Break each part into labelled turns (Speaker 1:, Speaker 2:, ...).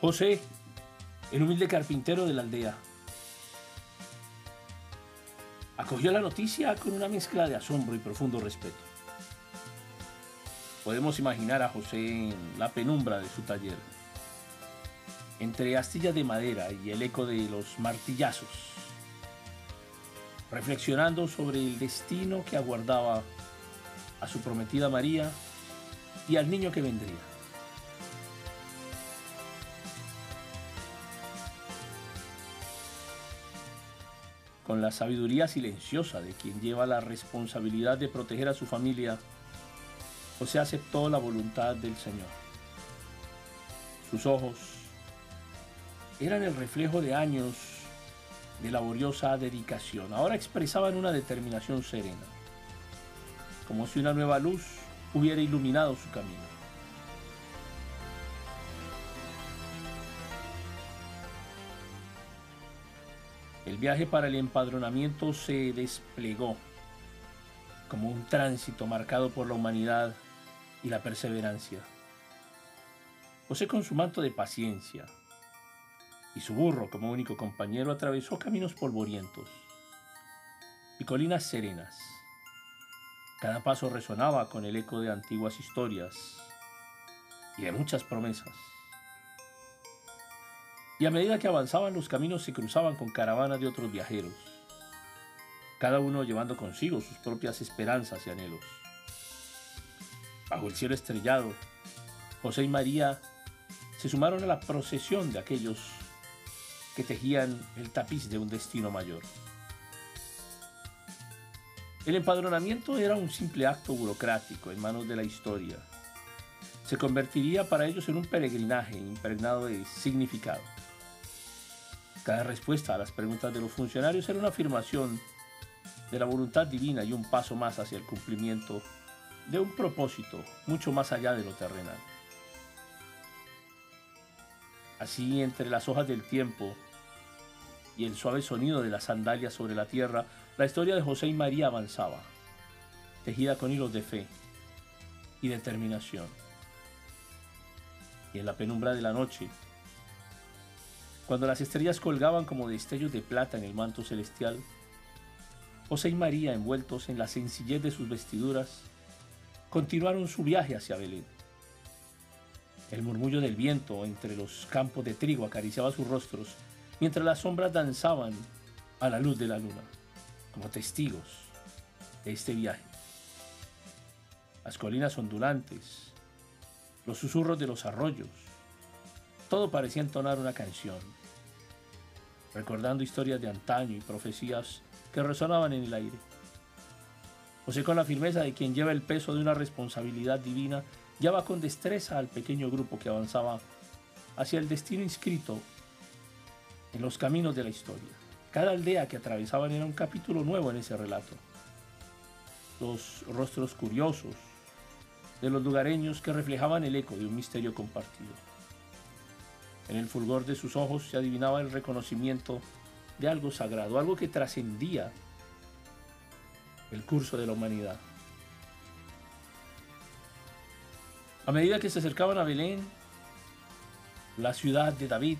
Speaker 1: José, el humilde carpintero de la aldea, acogió la noticia con una mezcla de asombro y profundo respeto. Podemos imaginar a José en la penumbra de su taller, entre astillas de madera y el eco de los martillazos, reflexionando sobre el destino que aguardaba a su prometida María y al niño que vendría. Con la sabiduría silenciosa de quien lleva la responsabilidad de proteger a su familia, José aceptó la voluntad del Señor. Sus ojos eran el reflejo de años de laboriosa dedicación. Ahora expresaban una determinación serena, como si una nueva luz hubiera iluminado su camino. El viaje para el empadronamiento se desplegó como un tránsito marcado por la humanidad y la perseverancia. José con su manto de paciencia y su burro como único compañero atravesó caminos polvorientos y colinas serenas. Cada paso resonaba con el eco de antiguas historias y de muchas promesas. Y a medida que avanzaban los caminos se cruzaban con caravanas de otros viajeros, cada uno llevando consigo sus propias esperanzas y anhelos. Bajo el cielo estrellado, José y María se sumaron a la procesión de aquellos que tejían el tapiz de un destino mayor. El empadronamiento era un simple acto burocrático en manos de la historia. Se convertiría para ellos en un peregrinaje impregnado de significado. Cada respuesta a las preguntas de los funcionarios era una afirmación de la voluntad divina y un paso más hacia el cumplimiento de un propósito mucho más allá de lo terrenal. Así, entre las hojas del tiempo y el suave sonido de las sandalias sobre la tierra, la historia de José y María avanzaba, tejida con hilos de fe y determinación. Y en la penumbra de la noche, cuando las estrellas colgaban como destellos de plata en el manto celestial, José y María, envueltos en la sencillez de sus vestiduras, continuaron su viaje hacia Belén. El murmullo del viento entre los campos de trigo acariciaba sus rostros, mientras las sombras danzaban a la luz de la luna como testigos de este viaje. Las colinas ondulantes, los susurros de los arroyos, todo parecía entonar una canción, recordando historias de antaño y profecías que resonaban en el aire. José con la firmeza de quien lleva el peso de una responsabilidad divina, lleva con destreza al pequeño grupo que avanzaba hacia el destino inscrito en los caminos de la historia. Cada aldea que atravesaban era un capítulo nuevo en ese relato. Los rostros curiosos de los lugareños que reflejaban el eco de un misterio compartido. En el fulgor de sus ojos se adivinaba el reconocimiento de algo sagrado, algo que trascendía el curso de la humanidad. A medida que se acercaban a Belén, la ciudad de David,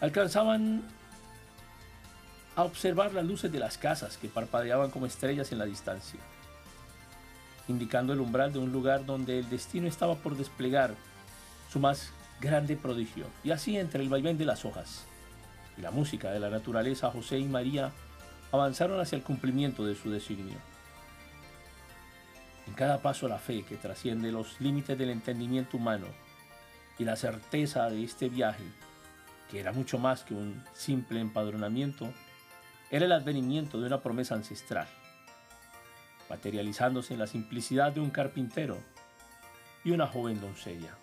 Speaker 1: alcanzaban a observar las luces de las casas que parpadeaban como estrellas en la distancia, indicando el umbral de un lugar donde el destino estaba por desplegar su más grande prodigio. Y así entre el vaivén de las hojas y la música de la naturaleza, José y María avanzaron hacia el cumplimiento de su designio. En cada paso la fe que trasciende los límites del entendimiento humano y la certeza de este viaje que era mucho más que un simple empadronamiento, era el advenimiento de una promesa ancestral, materializándose en la simplicidad de un carpintero y una joven doncella.